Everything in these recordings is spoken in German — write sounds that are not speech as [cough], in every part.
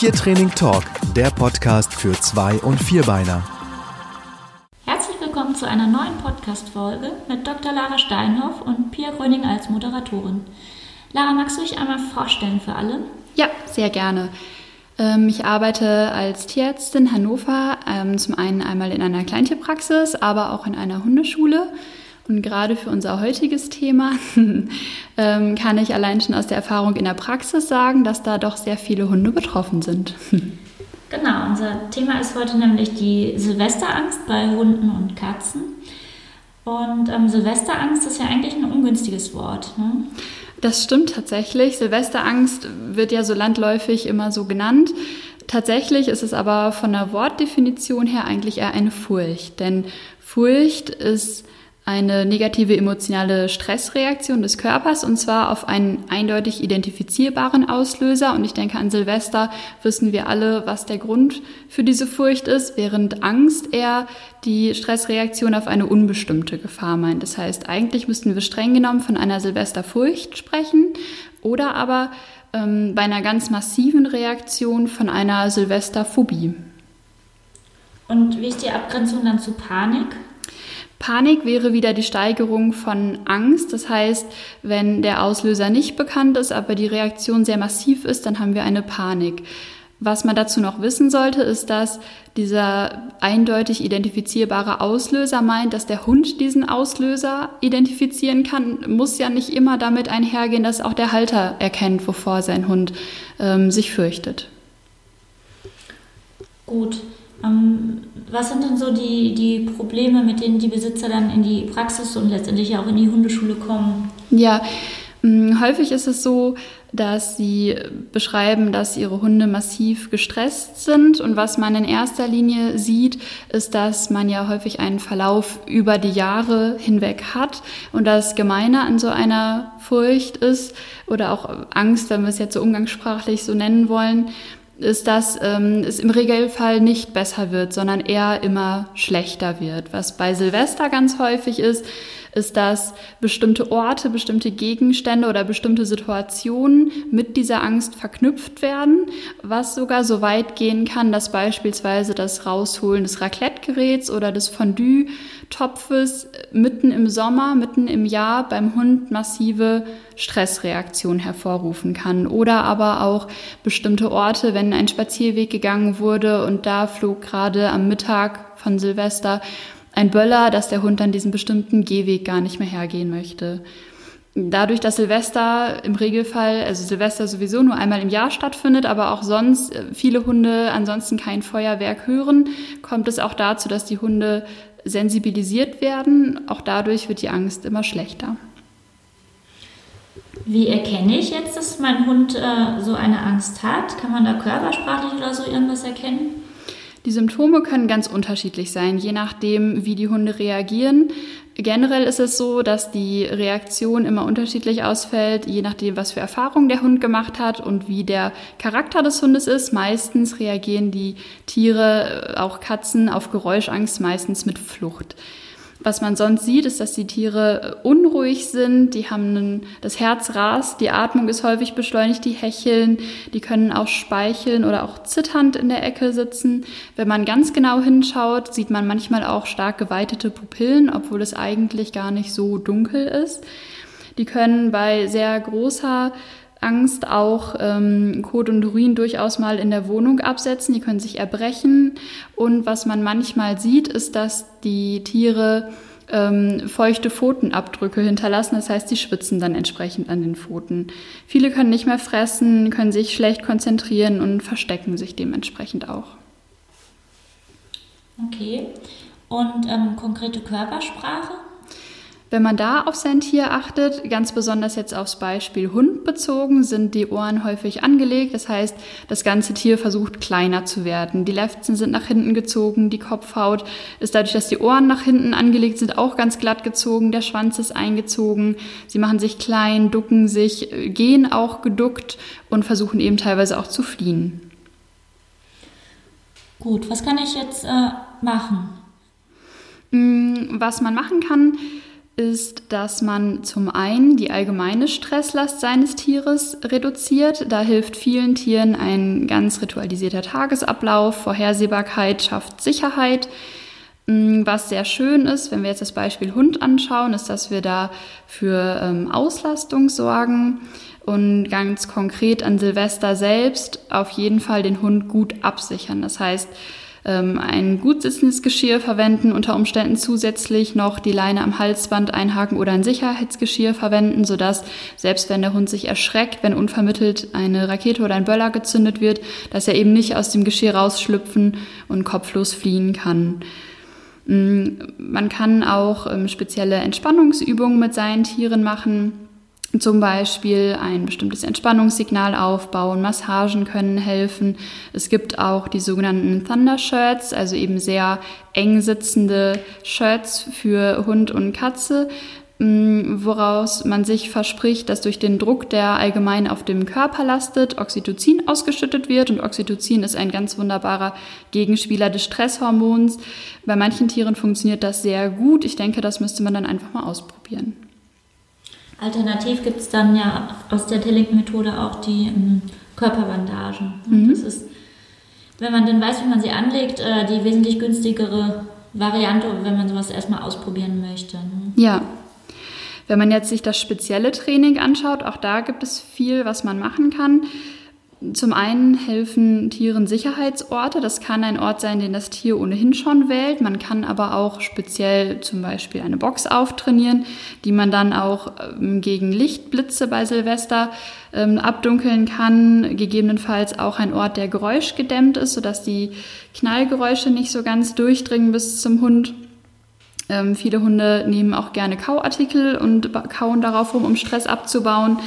Tiertraining Talk, der Podcast für Zwei- und Vierbeiner. Herzlich willkommen zu einer neuen Podcast-Folge mit Dr. Lara Steinhoff und Pia Gröning als Moderatorin. Lara, magst du dich einmal vorstellen für alle? Ja, sehr gerne. Ähm, ich arbeite als Tierärztin in Hannover, ähm, zum einen einmal in einer Kleintierpraxis, aber auch in einer Hundeschule. Und gerade für unser heutiges Thema [laughs] ähm, kann ich allein schon aus der Erfahrung in der Praxis sagen, dass da doch sehr viele Hunde betroffen sind. [laughs] Genau, unser Thema ist heute nämlich die Silvesterangst bei Hunden und Katzen. Und ähm, Silvesterangst ist ja eigentlich ein ungünstiges Wort. Ne? Das stimmt tatsächlich. Silvesterangst wird ja so landläufig immer so genannt. Tatsächlich ist es aber von der Wortdefinition her eigentlich eher eine Furcht. Denn Furcht ist eine negative emotionale Stressreaktion des Körpers und zwar auf einen eindeutig identifizierbaren Auslöser. Und ich denke, an Silvester wissen wir alle, was der Grund für diese Furcht ist, während Angst eher die Stressreaktion auf eine unbestimmte Gefahr meint. Das heißt, eigentlich müssten wir streng genommen von einer Silvesterfurcht sprechen oder aber ähm, bei einer ganz massiven Reaktion von einer Silvesterphobie. Und wie ist die Abgrenzung dann zu Panik? Panik wäre wieder die Steigerung von Angst. Das heißt, wenn der Auslöser nicht bekannt ist, aber die Reaktion sehr massiv ist, dann haben wir eine Panik. Was man dazu noch wissen sollte, ist, dass dieser eindeutig identifizierbare Auslöser meint, dass der Hund diesen Auslöser identifizieren kann, muss ja nicht immer damit einhergehen, dass auch der Halter erkennt, wovor sein Hund ähm, sich fürchtet. Gut. Ähm, was sind denn so die, die Probleme, mit denen die Besitzer dann in die Praxis und letztendlich auch in die Hundeschule kommen? Ja, mm, häufig ist es so, dass sie beschreiben, dass ihre Hunde massiv gestresst sind. Und was man in erster Linie sieht, ist, dass man ja häufig einen Verlauf über die Jahre hinweg hat. Und das Gemeine an so einer Furcht ist, oder auch Angst, wenn wir es jetzt so umgangssprachlich so nennen wollen, ist, dass ähm, es im Regelfall nicht besser wird, sondern eher immer schlechter wird. Was bei Silvester ganz häufig ist, ist, dass bestimmte Orte, bestimmte Gegenstände oder bestimmte Situationen mit dieser Angst verknüpft werden, was sogar so weit gehen kann, dass beispielsweise das Rausholen des Raclette-Geräts oder des Fondue-Topfes mitten im Sommer, mitten im Jahr beim Hund massive Stressreaktionen hervorrufen kann. Oder aber auch bestimmte Orte, wenn ein Spazierweg gegangen wurde und da flog gerade am Mittag von Silvester ein Böller, dass der Hund dann diesen bestimmten Gehweg gar nicht mehr hergehen möchte. Dadurch, dass Silvester im Regelfall, also Silvester sowieso nur einmal im Jahr stattfindet, aber auch sonst äh, viele Hunde ansonsten kein Feuerwerk hören, kommt es auch dazu, dass die Hunde sensibilisiert werden. Auch dadurch wird die Angst immer schlechter. Wie erkenne ich jetzt, dass mein Hund äh, so eine Angst hat? Kann man da körpersprachlich oder so irgendwas erkennen? Die Symptome können ganz unterschiedlich sein, je nachdem, wie die Hunde reagieren. Generell ist es so, dass die Reaktion immer unterschiedlich ausfällt, je nachdem, was für Erfahrungen der Hund gemacht hat und wie der Charakter des Hundes ist. Meistens reagieren die Tiere, auch Katzen, auf Geräuschangst meistens mit Flucht. Was man sonst sieht, ist, dass die Tiere äh, unruhig sind, die haben einen, das Herz rast, die Atmung ist häufig beschleunigt, die hecheln, die können auch speicheln oder auch zitternd in der Ecke sitzen. Wenn man ganz genau hinschaut, sieht man manchmal auch stark geweitete Pupillen, obwohl es eigentlich gar nicht so dunkel ist. Die können bei sehr großer Angst auch ähm, Kot und Urin durchaus mal in der Wohnung absetzen. Die können sich erbrechen. Und was man manchmal sieht, ist, dass die Tiere ähm, feuchte Pfotenabdrücke hinterlassen. Das heißt, die schwitzen dann entsprechend an den Pfoten. Viele können nicht mehr fressen, können sich schlecht konzentrieren und verstecken sich dementsprechend auch. Okay. Und ähm, konkrete Körpersprache? Wenn man da auf sein Tier achtet, ganz besonders jetzt aufs Beispiel Hund bezogen, sind die Ohren häufig angelegt. Das heißt, das ganze Tier versucht kleiner zu werden. Die Lefzen sind nach hinten gezogen, die Kopfhaut ist dadurch, dass die Ohren nach hinten angelegt sind, auch ganz glatt gezogen. Der Schwanz ist eingezogen. Sie machen sich klein, ducken sich, gehen auch geduckt und versuchen eben teilweise auch zu fliehen. Gut, was kann ich jetzt äh, machen? Mm, was man machen kann, ist, dass man zum einen die allgemeine Stresslast seines Tieres reduziert. Da hilft vielen Tieren ein ganz ritualisierter Tagesablauf. Vorhersehbarkeit schafft Sicherheit. Mm, was sehr schön ist, wenn wir jetzt das Beispiel Hund anschauen, ist, dass wir da für ähm, Auslastung sorgen und ganz konkret an Silvester selbst auf jeden Fall den Hund gut absichern. Das heißt, ähm, ein gut sitzendes Geschirr verwenden, unter Umständen zusätzlich noch die Leine am Halsband einhaken oder ein Sicherheitsgeschirr verwenden, sodass selbst wenn der Hund sich erschreckt, wenn unvermittelt eine Rakete oder ein Böller gezündet wird, dass er eben nicht aus dem Geschirr rausschlüpfen und kopflos fliehen kann. Mm, man kann auch ähm, spezielle Entspannungsübungen mit seinen Tieren machen zum Beispiel ein bestimmtes Entspannungssignal aufbauen, Massagen können helfen. Es gibt auch die sogenannten Thunder Shirts, also eben sehr eng sitzende Shirts für Hund und Katze, mm, woraus man sich verspricht, dass durch den Druck, der allgemein auf dem Körper lastet, Oxytocin ausgeschüttet wird. Und Oxytocin ist ein ganz wunderbarer Gegenspieler des Stresshormons. Bei manchen Tieren funktioniert das sehr gut. Ich denke, das müsste man dann einfach mal ausprobieren. Alternativ gibt es dann ja aus der Telling-Methode auch die ähm, Körperbandagen. Mhm. Das ist, wenn man dann weiß, wie man sie anlegt, äh, die wesentlich günstigere Variante, wenn man sowas erstmal ausprobieren möchte. Ne? Ja. Wenn man jetzt sich das spezielle Training anschaut, auch da gibt es viel, was man machen kann. Zum einen helfen Tieren Sicherheitsorte. Das kann ein Ort sein, den das Tier ohnehin schon wählt. Man kann aber auch speziell zum Beispiel eine Box auftrainieren, die man dann auch ähm, gegen Lichtblitze bei Silvester ähm, abdunkeln kann. Gegebenenfalls auch ein Ort, der geräuschgedämmt ist, sodass die Knallgeräusche nicht so ganz durchdringen bis zum Hund. Ähm, viele Hunde nehmen auch gerne Kauartikel und kauen darauf rum, um Stress abzubauen.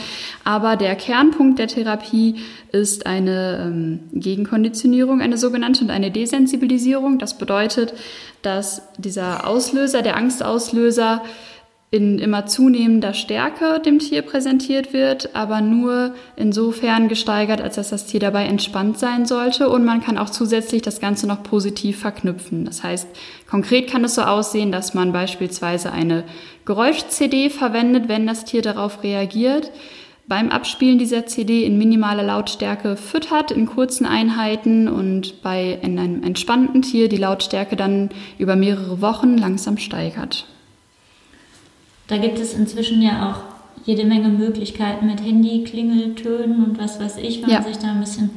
Aber der Kernpunkt der Therapie ist eine ähm, Gegenkonditionierung, eine sogenannte, und eine Desensibilisierung. Das bedeutet, dass dieser Auslöser, der Angstauslöser, in immer zunehmender Stärke dem Tier präsentiert wird, aber nur insofern gesteigert, als dass das Tier dabei entspannt sein sollte und man kann auch zusätzlich das Ganze noch positiv verknüpfen. Das heißt, konkret kann es so aussehen, dass man beispielsweise eine Geräusch-CD verwendet, wenn das Tier darauf reagiert, beim Abspielen dieser CD in minimaler Lautstärke füttert in kurzen Einheiten und bei einem entspannten Tier die Lautstärke dann über mehrere Wochen langsam steigert. Da gibt es inzwischen ja auch jede Menge Möglichkeiten mit Handy, Klingeltönen und was weiß ich, wenn ja. man sich da ein bisschen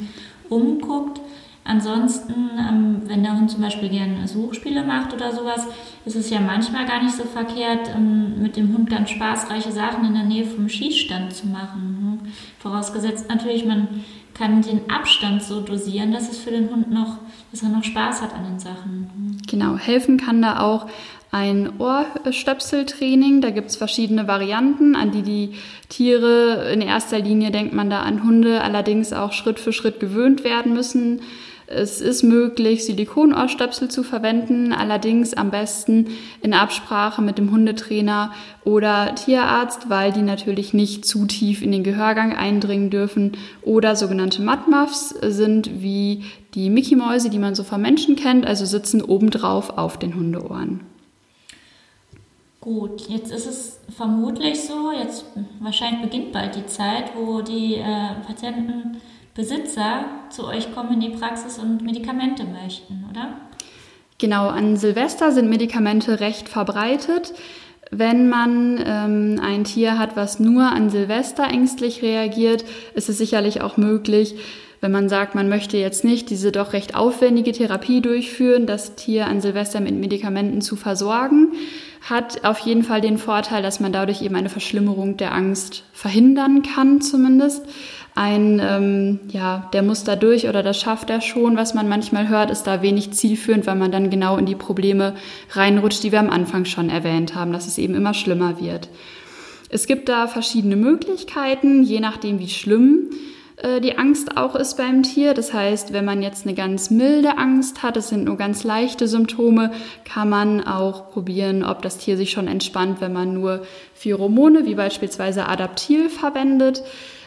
umguckt. Ansonsten, ähm, wenn der Hund zum Beispiel gerne Suchspiele macht oder sowas, ist es ja manchmal gar nicht so verkehrt, ähm, mit dem Hund ganz spaßreiche Sachen in der Nähe vom Schießstand zu machen. Hm? Vorausgesetzt natürlich, man kann den Abstand so dosieren, dass es für den Hund noch, dass er noch Spaß hat an den Sachen. Hm? Genau, helfen kann da auch ein Ohrstöpseltraining. Da gibt es verschiedene Varianten, an die die Tiere in erster Linie denkt man da an Hunde, allerdings auch Schritt für Schritt gewöhnt werden müssen. Es ist möglich, Silikonohrstöpsel zu verwenden, allerdings am besten in Absprache mit dem Hundetrainer oder Tierarzt, weil die natürlich nicht zu tief in den Gehörgang eindringen dürfen. Oder sogenannte Mudmuffs sind wie die Mickey-Mäuse, die man so von Menschen kennt, also sitzen obendrauf auf den Hundeohren. Gut, jetzt ist es vermutlich so, jetzt wahrscheinlich beginnt bald die Zeit, wo die äh, Patientenbesitzer zu euch kommen in die Praxis und Medikamente möchten, oder? Genau, an Silvester sind Medikamente recht verbreitet. Wenn man ähm, ein Tier hat, was nur an Silvester ängstlich reagiert, ist es sicherlich auch möglich, wenn man sagt, man möchte jetzt nicht diese doch recht aufwendige Therapie durchführen, das Tier an Silvester mit Medikamenten zu versorgen hat auf jeden Fall den Vorteil, dass man dadurch eben eine Verschlimmerung der Angst verhindern kann, zumindest. Ein, ähm, ja, der muss da durch oder das schafft er schon. Was man manchmal hört, ist da wenig zielführend, weil man dann genau in die Probleme reinrutscht, die wir am Anfang schon erwähnt haben, dass es eben immer schlimmer wird. Es gibt da verschiedene Möglichkeiten, je nachdem, wie schlimm äh, die Angst auch ist beim Tier. Das heißt, wenn man jetzt eine ganz milde Angst hat, es sind nur ganz leichte Symptome, kann man auch probieren, ob das Tier sich schon entspannt, wenn man nur Pheromone wie beispielsweise Adaptil verwendet.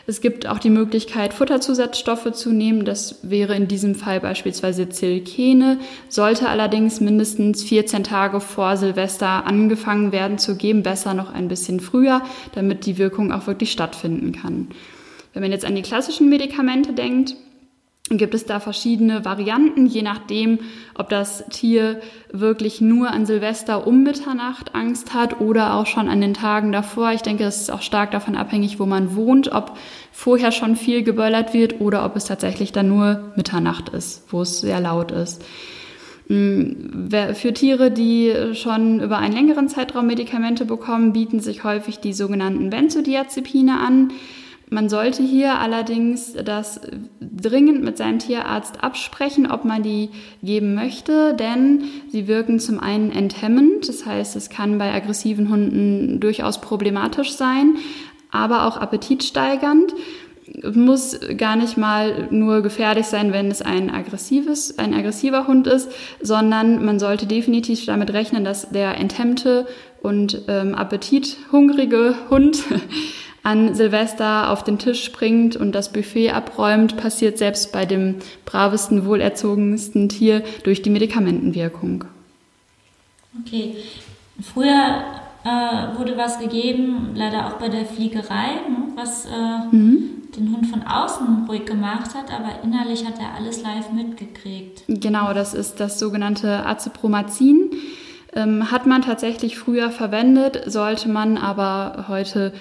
Es gibt auch die Möglichkeit, Futterzusatzstoffe zu nehmen. Das wäre in diesem Fall beispielsweise Zilkene, sollte allerdings mindestens 14 Tage vor Silvester angefangen werden zu geben, besser noch ein bisschen früher, damit die Wirkung auch wirklich stattfinden kann. Wenn man jetzt an die klassischen Medikamente denkt, gibt es da verschiedene Varianten, je nachdem, ob das Tier wirklich nur an Silvester um Mitternacht Angst hat oder auch schon an den Tagen davor. Ich denke, es ist auch stark davon abhängig, wo man wohnt, ob vorher schon viel geböllert wird oder ob es tatsächlich dann nur Mitternacht ist, wo es sehr laut ist. Hm, für Tiere, die schon über einen längeren Zeitraum Medikamente bekommen, bieten sich häufig die sogenannten Benzodiazepine an. Man sollte hier allerdings das dringend mit seinem Tierarzt absprechen, ob man die geben möchte, denn sie wirken zum einen enthemmend, das heißt, es kann bei aggressiven Hunden durchaus problematisch sein, aber auch appetitsteigernd. Muss gar nicht mal nur gefährlich sein, wenn es ein aggressives, ein aggressiver Hund ist, sondern man sollte definitiv damit rechnen, dass der enthemmte und ähm, appetithungrige Hund [laughs] an Silvester auf den Tisch springt und das Buffet abräumt, passiert selbst bei dem bravesten, wohlerzogensten Tier durch die Medikamentenwirkung. Okay. Früher äh, wurde was gegeben, leider auch bei der Fliegerei, ne, was äh, mhm. den Hund von außen ruhig gemacht hat, aber innerlich hat er alles live mitgekriegt. Genau, das ist das sogenannte Azepromazin. Ähm, hat man tatsächlich früher verwendet, sollte man aber heute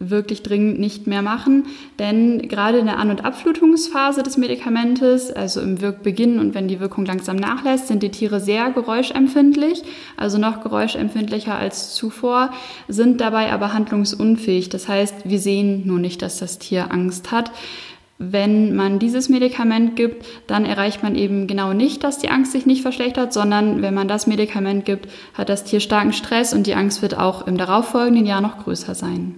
wirklich dringend nicht mehr machen, denn gerade in der An- und Abflutungsphase des Medikamentes, also im Wirkbeginn und wenn die Wirkung langsam nachlässt, sind die Tiere sehr geräuschempfindlich, also noch geräuschempfindlicher als zuvor, sind dabei aber handlungsunfähig. Das heißt, wir sehen nur nicht, dass das Tier Angst hat. Wenn man dieses Medikament gibt, dann erreicht man eben genau nicht, dass die Angst sich nicht verschlechtert, sondern wenn man das Medikament gibt, hat das Tier starken Stress und die Angst wird auch im darauffolgenden Jahr noch größer sein.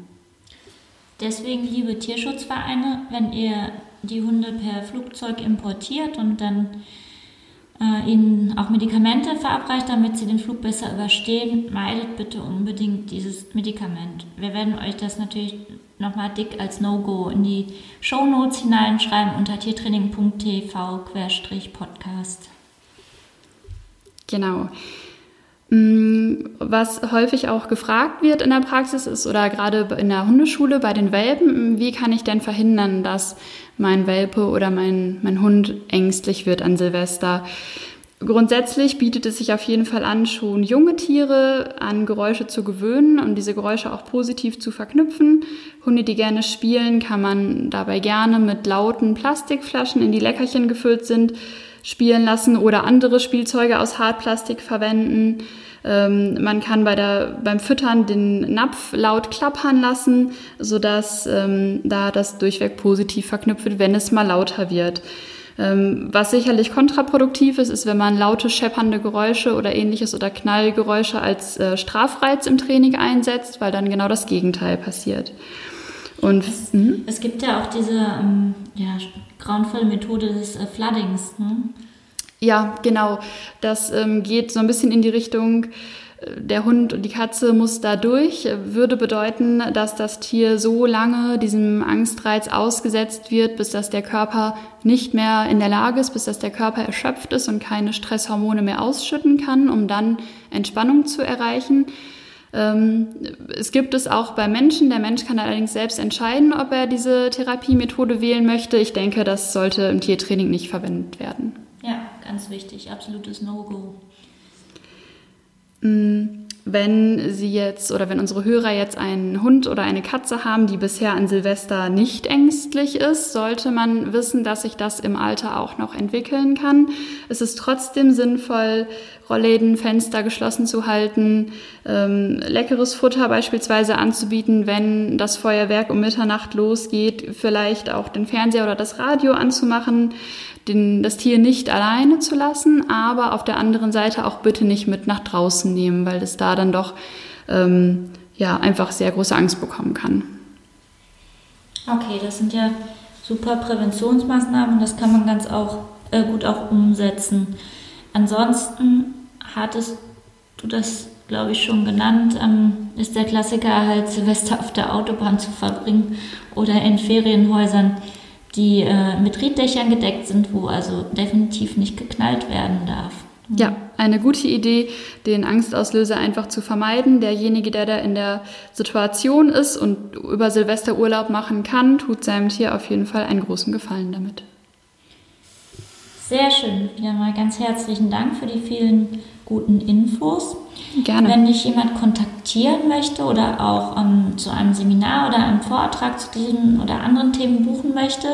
Deswegen, liebe Tierschutzvereine, wenn ihr die Hunde per Flugzeug importiert und dann äh, ihnen auch Medikamente verabreicht, damit sie den Flug besser überstehen, meidet bitte unbedingt dieses Medikament. Wir werden euch das natürlich nochmal dick als No-Go in die Show Notes hineinschreiben unter tiertraining.tv-podcast. Genau. Was häufig auch gefragt wird in der Praxis ist oder gerade in der Hundeschule bei den Welpen, wie kann ich denn verhindern, dass mein Welpe oder mein, mein Hund ängstlich wird an Silvester? Grundsätzlich bietet es sich auf jeden Fall an, schon junge Tiere an Geräusche zu gewöhnen und diese Geräusche auch positiv zu verknüpfen. Hunde, die gerne spielen, kann man dabei gerne mit lauten Plastikflaschen, in die Leckerchen gefüllt sind, spielen lassen oder andere Spielzeuge aus Hartplastik verwenden. Ähm, man kann bei der, beim Füttern den Napf laut klappern lassen, sodass ähm, da das durchweg positiv verknüpft wird, wenn es mal lauter wird. Ähm, was sicherlich kontraproduktiv ist, ist, wenn man laute, scheppernde Geräusche oder ähnliches oder Knallgeräusche als äh, Strafreiz im Training einsetzt, weil dann genau das Gegenteil passiert. Und, es, mhm. es gibt ja auch diese ähm, ja, grauenvolle Methode des äh, Floodings. Ne? Ja, genau. Das ähm, geht so ein bisschen in die Richtung, äh, der Hund und die Katze muss da durch, würde bedeuten, dass das Tier so lange diesem Angstreiz ausgesetzt wird, bis dass der Körper nicht mehr in der Lage ist, bis dass der Körper erschöpft ist und keine Stresshormone mehr ausschütten kann, um dann Entspannung zu erreichen. Ähm, es gibt es auch bei Menschen. Der Mensch kann allerdings selbst entscheiden, ob er diese Therapiemethode wählen möchte. Ich denke, das sollte im Tiertraining nicht verwendet werden. Ja, ganz wichtig, absolutes No-Go. Wenn Sie jetzt oder wenn unsere Hörer jetzt einen Hund oder eine Katze haben, die bisher an Silvester nicht ängstlich ist, sollte man wissen, dass sich das im Alter auch noch entwickeln kann. Es ist trotzdem sinnvoll, Rollläden, Fenster geschlossen zu halten, ähm, leckeres Futter beispielsweise anzubieten, wenn das Feuerwerk um Mitternacht losgeht, vielleicht auch den Fernseher oder das Radio anzumachen den, das Tier nicht alleine zu lassen, aber auf der anderen Seite auch bitte nicht mit nach draußen nehmen, weil es da dann doch ähm, ja, einfach sehr große Angst bekommen kann. Okay, das sind ja super Präventionsmaßnahmen, das kann man ganz auch äh, gut auch umsetzen. Ansonsten hattest du das, glaube ich, schon genannt, ähm, ist der Klassiker halt Silvester auf der Autobahn zu verbringen oder in Ferienhäusern, die äh, mit Rieddächern gedeckt sind, wo also definitiv nicht geknallt werden darf. Ja, eine gute Idee, den Angstauslöser einfach zu vermeiden. Derjenige, der da in der Situation ist und über Silvester Urlaub machen kann, tut seinem Tier auf jeden Fall einen großen Gefallen damit. Sehr schön. Ja, mal ganz herzlichen Dank für die vielen guten Infos. Gerne. Wenn dich jemand kontaktieren möchte oder auch um, zu einem Seminar oder einem Vortrag zu diesen oder anderen Themen buchen möchte,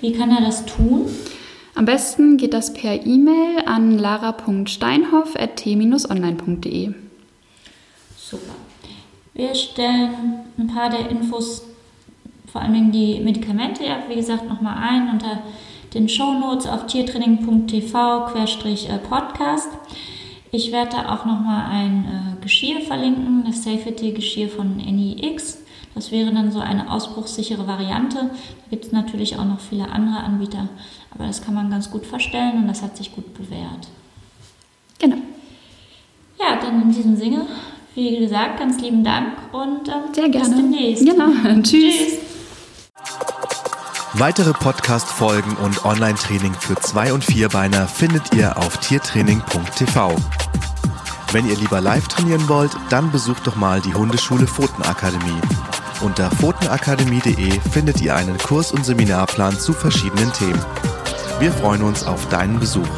wie kann er das tun? Am besten geht das per E-Mail an lara.steinhoff.t-online.de. Super. Wir stellen ein paar der Infos, vor allem die Medikamente, ja, wie gesagt, nochmal ein unter den Shownotes auf tiertraining.tv-podcast. Ich werde da auch nochmal ein äh, Geschirr verlinken, das Safety-Geschirr von NIX. Das wäre dann so eine ausbruchssichere Variante. Da gibt es natürlich auch noch viele andere Anbieter, aber das kann man ganz gut verstellen und das hat sich gut bewährt. Genau. Ja, dann in diesem Sinne, wie gesagt, ganz lieben Dank und ähm, Sehr gerne. bis demnächst. Genau. [laughs] Tschüss. Tschüss. Weitere Podcast-Folgen und Online-Training für Zwei- und Vierbeiner findet ihr auf tiertraining.tv. Wenn ihr lieber live trainieren wollt, dann besucht doch mal die Hundeschule Pfotenakademie. Unter pfotenakademie.de findet ihr einen Kurs- und Seminarplan zu verschiedenen Themen. Wir freuen uns auf deinen Besuch.